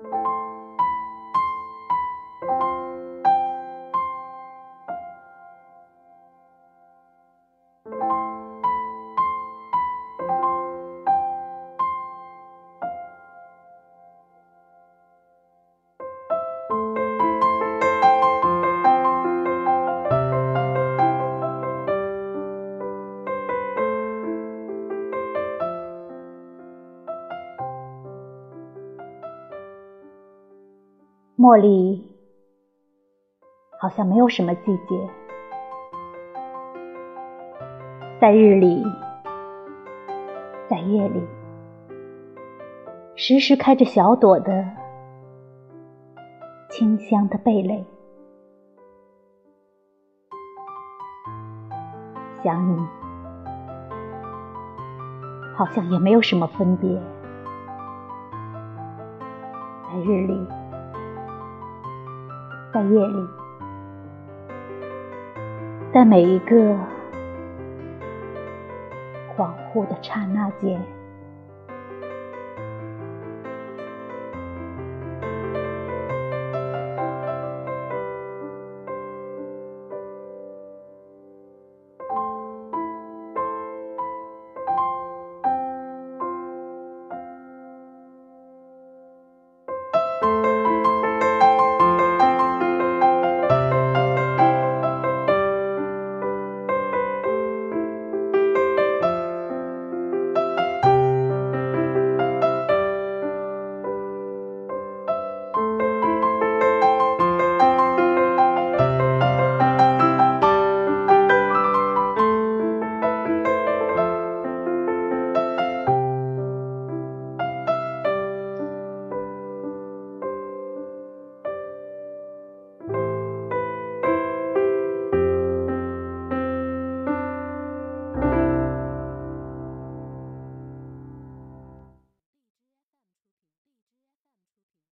thank you 茉莉好像没有什么季节，在日里，在夜里，时时开着小朵的清香的蓓蕾。想你，好像也没有什么分别，在日里。在夜里，在每一个恍惚的刹那间。